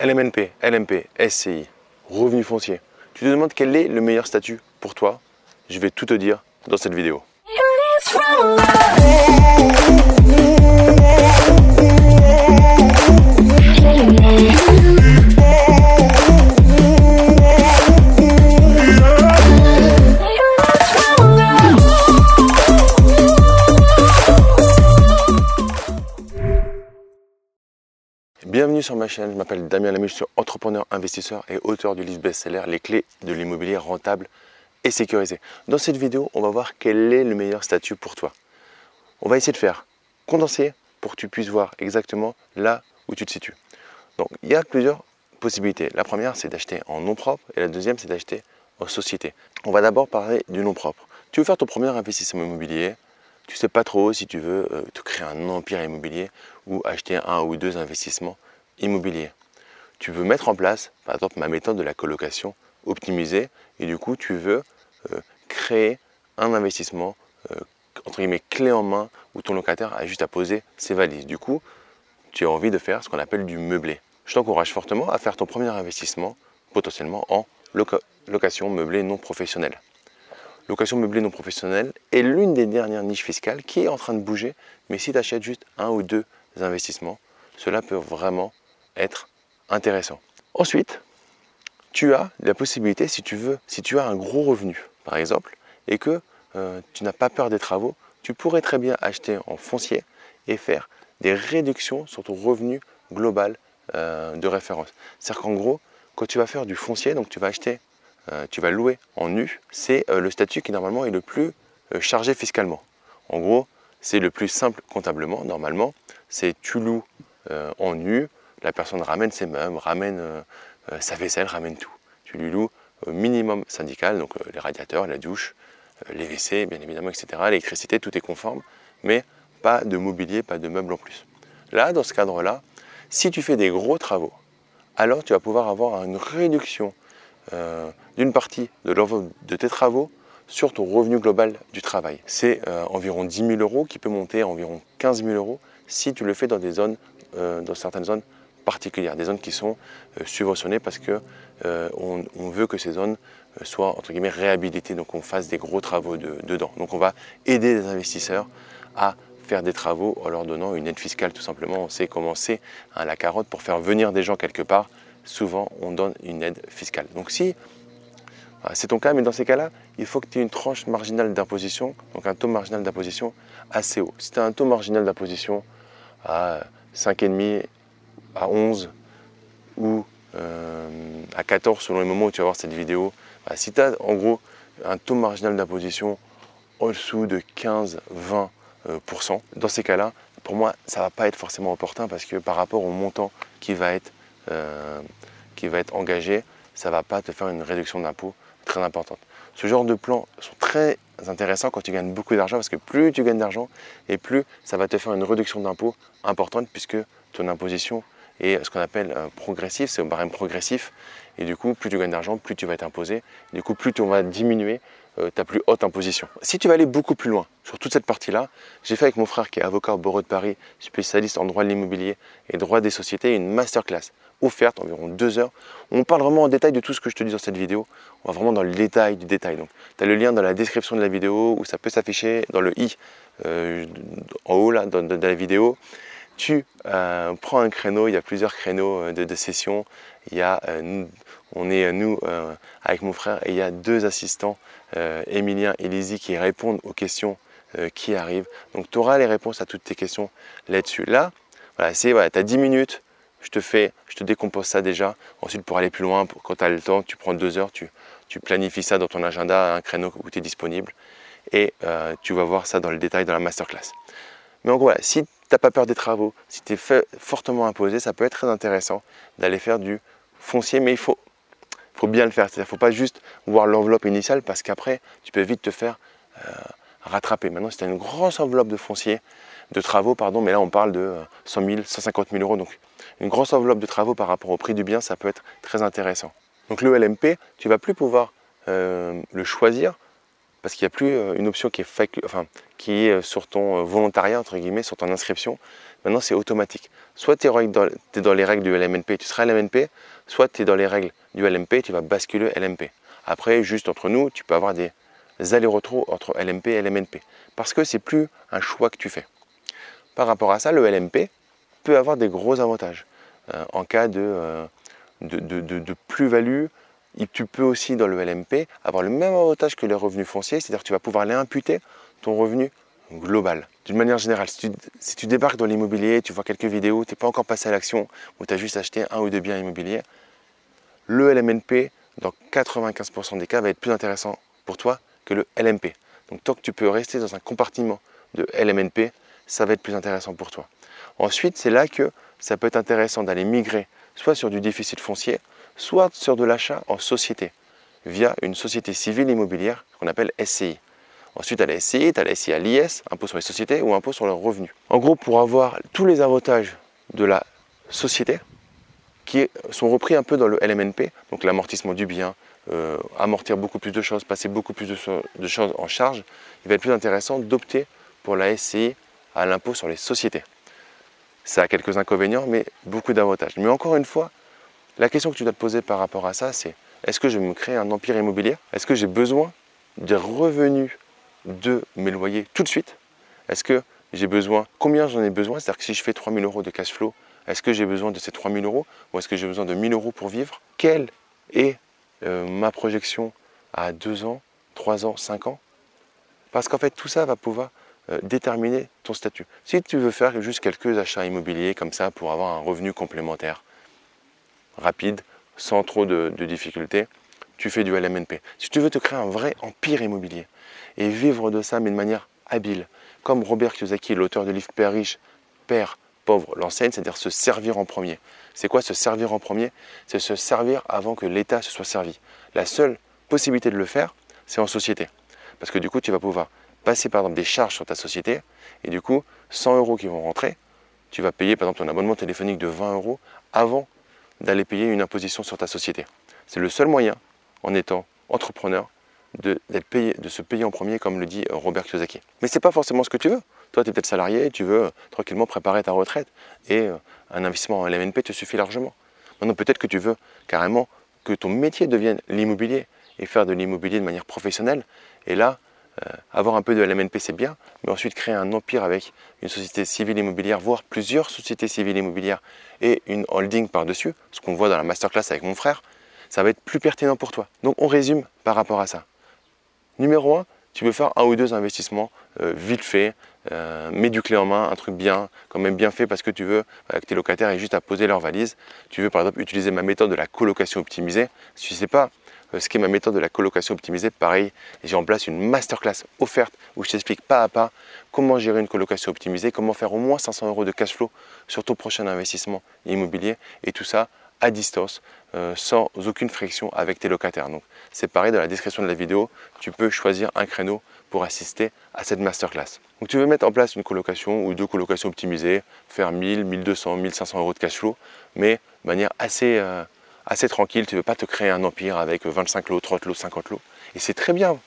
LMNP, LMP, SCI, revenu foncier. Tu te demandes quel est le meilleur statut pour toi? Je vais tout te dire dans cette vidéo. Bienvenue sur ma chaîne, je m'appelle Damien Lamy, je suis entrepreneur, investisseur et auteur du livre best-seller Les clés de l'immobilier rentable et sécurisé. Dans cette vidéo, on va voir quel est le meilleur statut pour toi. On va essayer de faire condenser pour que tu puisses voir exactement là où tu te situes. Donc, il y a plusieurs possibilités. La première, c'est d'acheter en nom propre et la deuxième, c'est d'acheter en société. On va d'abord parler du nom propre. Tu veux faire ton premier investissement immobilier, tu sais pas trop si tu veux euh, te créer un empire immobilier ou acheter un ou deux investissements immobiliers. Tu veux mettre en place, par exemple, ma méthode de la colocation optimisée et du coup, tu veux euh, créer un investissement euh, entre guillemets clé en main où ton locataire a juste à poser ses valises. Du coup, tu as envie de faire ce qu'on appelle du meublé. Je t'encourage fortement à faire ton premier investissement potentiellement en location meublée non professionnelle location meublée non professionnelle est l'une des dernières niches fiscales qui est en train de bouger. Mais si tu achètes juste un ou deux investissements, cela peut vraiment être intéressant. Ensuite, tu as la possibilité, si tu veux, si tu as un gros revenu, par exemple, et que euh, tu n'as pas peur des travaux, tu pourrais très bien acheter en foncier et faire des réductions sur ton revenu global euh, de référence. C'est-à-dire qu'en gros, quand tu vas faire du foncier, donc tu vas acheter euh, tu vas louer en nu, c'est le statut qui normalement est le plus chargé fiscalement. En gros, c'est le plus simple comptablement, normalement, c'est tu loues en nu, la personne ramène ses meubles, ramène sa vaisselle, ramène tout. Tu lui loues au minimum syndical, donc les radiateurs, la douche, les WC, bien évidemment, etc. L'électricité, tout est conforme, mais pas de mobilier, pas de meubles en plus. Là, dans ce cadre-là, si tu fais des gros travaux, alors tu vas pouvoir avoir une réduction euh, d'une partie de de tes travaux sur ton revenu global du travail. C'est euh, environ 10 000 euros qui peut monter à environ 15 000 euros si tu le fais dans des zones, euh, dans certaines zones particulières, des zones qui sont subventionnées parce que on, veut que ces zones soient entre guillemets réhabilitées, donc on fasse des gros travaux dedans. Donc on va aider les investisseurs à faire des travaux en leur donnant une aide fiscale tout simplement. On sait commencer à la carotte pour faire venir des gens quelque part souvent on donne une aide fiscale. Donc si c'est ton cas, mais dans ces cas-là, il faut que tu aies une tranche marginale d'imposition, donc un taux marginal d'imposition assez haut. Si tu as un taux marginal d'imposition à 5,5, à 11 ou euh, à 14 selon les moments où tu vas voir cette vidéo, bah, si tu as en gros un taux marginal d'imposition au-dessous de 15-20%, euh, dans ces cas-là, pour moi, ça ne va pas être forcément opportun parce que par rapport au montant qui va être euh, qui va être engagé, ça ne va pas te faire une réduction d'impôt très importante. Ce genre de plans sont très intéressants quand tu gagnes beaucoup d'argent parce que plus tu gagnes d'argent et plus ça va te faire une réduction d'impôt importante puisque ton imposition est ce qu'on appelle euh, progressif, c'est au barème progressif et du coup plus tu gagnes d'argent, plus tu vas être imposé, du coup plus tu vas diminuer euh, ta plus haute imposition. Si tu vas aller beaucoup plus loin sur toute cette partie-là, j'ai fait avec mon frère qui est avocat au barreau de Paris, spécialiste en droit de l'immobilier et droit des sociétés, une masterclass offerte, environ deux heures. On parle vraiment en détail de tout ce que je te dis dans cette vidéo. On va vraiment dans le détail du détail. Donc, tu as le lien dans la description de la vidéo où ça peut s'afficher dans le i euh, en haut là, dans, la vidéo. Tu euh, prends un créneau, il y a plusieurs créneaux de, de sessions. Il y a, on est nous avec mon frère et il y a deux assistants euh, Emilien et Lizzie qui répondent aux questions euh, qui arrivent. Donc tu auras les réponses à toutes tes questions là-dessus. Là, voilà, c'est voilà, tu as 10 minutes, je te fais, je te décompose ça déjà. Ensuite, pour aller plus loin, quand tu as le temps, tu prends deux heures, tu, planifies ça dans ton agenda, un créneau où tu es disponible. Et euh, tu vas voir ça dans le détail dans la masterclass. Mais en gros, si tu n'as pas peur des travaux, si tu es fortement imposé, ça peut être très intéressant d'aller faire du foncier, mais il faut faut bien le faire. Il ne faut pas juste voir l'enveloppe initiale parce qu'après, tu peux vite te faire euh, rattraper. Maintenant, c'est une grosse enveloppe de foncier, de travaux, pardon, mais là, on parle de 100 000, 150 000 euros. Donc, une grosse enveloppe de travaux par rapport au prix du bien, ça peut être très intéressant. Donc, le LMP, tu vas plus pouvoir euh, le choisir parce qu'il n'y a plus euh, une option qui est, qui est euh, sur ton volontariat, entre guillemets, sur ton inscription. Maintenant, c'est automatique. Soit tu es, dans les règles du LMNP, tu seras LMNP, soit tu es dans les règles du LMP, tu vas basculer LMP. Après, juste entre nous, tu peux avoir des allers-retours entre LMP et LMNP. Parce que c'est plus un choix que tu fais. Par rapport à ça, le LMP peut avoir des gros avantages. Euh, en cas de, plus-value, tu peux aussi dans le LMP avoir le même avantage que les revenus fonciers, c'est-à-dire que tu vas pouvoir les imputer ton revenu global. D'une manière générale, si tu, débarques dans l'immobilier, tu vois quelques vidéos, tu n'es pas encore passé à l'action ou tu as juste acheté un ou deux biens immobiliers, le LMNP, dans 95% des cas, va être plus intéressant pour toi que le LMP. Donc tant que tu peux rester dans un compartiment de LMNP, ça va être plus intéressant pour toi. Ensuite, c'est là que ça peut être intéressant d'aller migrer soit sur du déficit foncier, soit sur de l'achat en société, via une société civile immobilière qu'on appelle SCI. Ensuite, à la SCI, tu as la SCI à l'IS, impôt sur les sociétés ou impôt sur leurs revenus. En gros, pour avoir tous les avantages de la société, qui sont repris un peu dans le LMNP, donc l'amortissement du bien, euh, amortir beaucoup plus de choses, passer beaucoup plus de, choses en charge, il va être plus intéressant d'opter pour la SCI à l'impôt sur les sociétés. Ça a quelques inconvénients, mais beaucoup d'avantages. Mais encore une fois, la question que tu dois te poser par rapport à ça, c'est est-ce que je vais me créer un empire immobilier? Est-ce que j'ai besoin des revenus de mes loyers tout de suite? Est-ce que j'ai besoin, combien j'en ai besoin? C'est-à-dire que si je fais 3000 euros de cash flow, est-ce que j'ai besoin de ces 3000 euros ou est-ce que j'ai besoin de 1000 euros pour vivre? Quelle est euh, ma projection à 2 ans, 3 ans, 5 ans? Parce qu'en fait, tout ça va pouvoir euh, déterminer ton statut. Si tu veux faire juste quelques achats immobiliers comme ça pour avoir un revenu complémentaire rapide, sans trop de, difficultés, tu fais du LMNP. Si tu veux te créer un vrai empire immobilier et vivre de ça, mais de manière habile, comme Robert Kiyosaki, l'auteur du livre Père riche, Père pauvre, l'enseigne, c'est-à-dire se servir en premier. C'est quoi se servir en premier? C'est se servir avant que l'État se soit servi. La seule possibilité de le faire, c'est en société. Parce que du coup, tu vas pouvoir passer par exemple des charges sur ta société et du coup 100 euros qui vont rentrer, tu vas payer par exemple ton abonnement téléphonique de 20 euros avant d'aller payer une imposition sur ta société. C'est le seul moyen en étant entrepreneur de, se payer en premier comme le dit Robert Kiyosaki. Mais ce n'est pas forcément ce que tu veux. Toi, tu es peut-être salarié, tu veux tranquillement préparer ta retraite et euh, un investissement en LMNP te suffit largement. Maintenant, peut-être que tu veux carrément que ton métier devienne l'immobilier et faire de l'immobilier de manière professionnelle. Et là, euh, avoir un peu de LMNP, c'est bien, mais ensuite créer un empire avec une société civile immobilière, voire plusieurs sociétés civiles immobilières et une holding par-dessus, ce qu'on voit dans la masterclass avec mon frère, ça va être plus pertinent pour toi. Donc on résume par rapport à ça. Numéro 1, tu peux faire un ou deux investissements euh, vite fait, euh, mets du clé en main, un truc bien, quand même bien fait parce que tu veux que tes locataires aient juste à poser leur valise. Tu veux par exemple utiliser ma méthode de la colocation optimisée. Si tu ne sais pas euh, ce qui est ma méthode de la colocation optimisée, pareil, j'ai en place une masterclass offerte où je t'explique pas à pas comment gérer une colocation optimisée, comment faire au moins 500 euros de cash flow sur ton prochain investissement immobilier et tout ça à distance, euh, sans aucune friction avec tes locataires. Donc c'est pareil, dans la description de la vidéo, tu peux choisir un créneau pour assister à cette masterclass. Donc tu veux mettre en place une colocation ou deux colocations optimisées, faire 1000, 1200, 1500 euros de cash flow, mais de manière assez, euh, assez tranquille, tu ne veux pas te créer un empire avec 25 lots, 30 lots, 50 lots. Et c'est très bien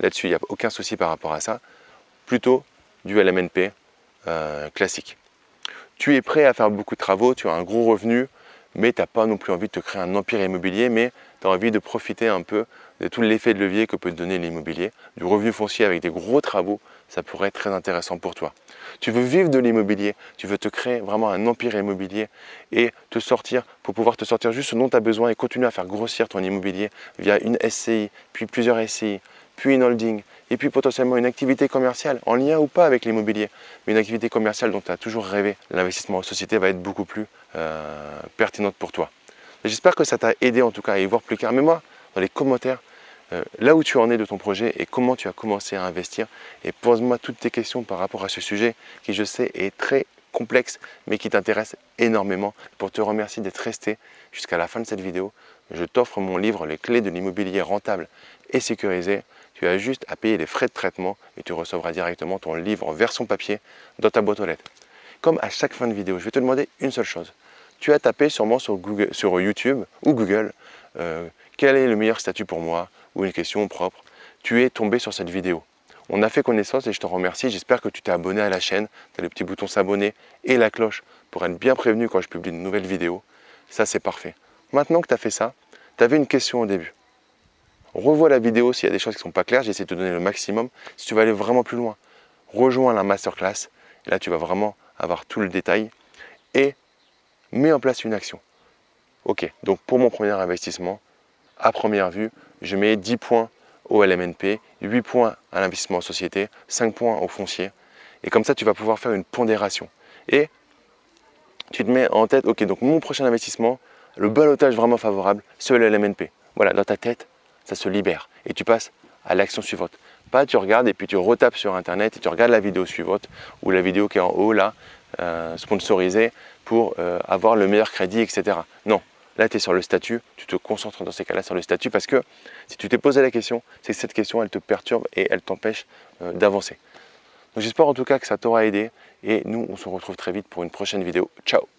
là-dessus, il n'y a aucun souci par rapport à ça. Plutôt du LMNP euh, classique. Tu es prêt à faire beaucoup de travaux, tu as un gros revenu, mais tu n'as pas non plus envie de te créer un empire immobilier, mais tu as envie de profiter un peu de tout l'effet de levier que peut te donner l'immobilier, du revenu foncier avec des gros travaux, ça pourrait être très intéressant pour toi. Tu veux vivre de l'immobilier, tu veux te créer vraiment un empire immobilier et te sortir pour pouvoir te sortir juste ce dont tu as besoin et continuer à faire grossir ton immobilier via une SCI, puis plusieurs SCI, puis une holding, et puis potentiellement une activité commerciale, en lien ou pas avec l'immobilier, mais une activité commerciale dont tu as toujours rêvé. L'investissement en société va être beaucoup plus euh, pertinente pour toi. J'espère que ça t'a aidé en tout cas à y voir plus clair. Mais moi, dans les commentaires, euh, là où tu en es de ton projet et comment tu as commencé à investir. Et pose-moi toutes tes questions par rapport à ce sujet qui, je sais, est très complexe, mais qui t'intéresse énormément. Pour te remercier d'être resté jusqu'à la fin de cette vidéo, je t'offre mon livre Les clés de l'immobilier rentable et sécurisé. Tu as juste à payer les frais de traitement et tu recevras directement ton livre en version papier dans ta boîte aux lettres. Comme à chaque fin de vidéo, je vais te demander une seule chose. Tu as tapé sûrement sur, sur YouTube ou Google euh, quel est le meilleur statut pour moi? Ou une question propre. tu es tombé sur cette vidéo. On a fait connaissance et je te remercie. J'espère que tu t'es abonné à la chaîne. Tu as le petit bouton s'abonner et la cloche pour être bien prévenu quand je publie une nouvelle vidéo. Ça, c'est parfait. Maintenant que tu as fait ça, tu avais une question au début. Revois la vidéo s'il y a des choses qui ne sont pas claires. J'essaie de te donner le maximum. Si tu veux aller vraiment plus loin, rejoins la masterclass. Là, tu vas vraiment avoir tout le détail. Et mets en place une action. Ok, donc pour mon premier investissement, à première vue, je mets 10 points au LMNP, 8 points à l'investissement en société, 5 points au foncier. Et comme ça, tu vas pouvoir faire une pondération. Et tu te mets en tête, ok, donc mon prochain investissement, le balotage vraiment favorable, c'est le LMNP. Voilà, dans ta tête, ça se libère. Et tu passes à l'action suivante. Pas tu regardes et puis tu retapes sur internet et tu regardes la vidéo suivante ou la vidéo qui est en haut là, euh, sponsorisée pour euh, avoir le meilleur crédit, etc. Non, là tu es sur le statut, tu te concentres dans ces cas-là sur le statut parce que si tu t'es posé la question, c'est que cette question elle te perturbe et elle t'empêche euh, d'avancer. Donc j'espère en tout cas que ça t'aura aidé et nous on se retrouve très vite pour une prochaine vidéo. Ciao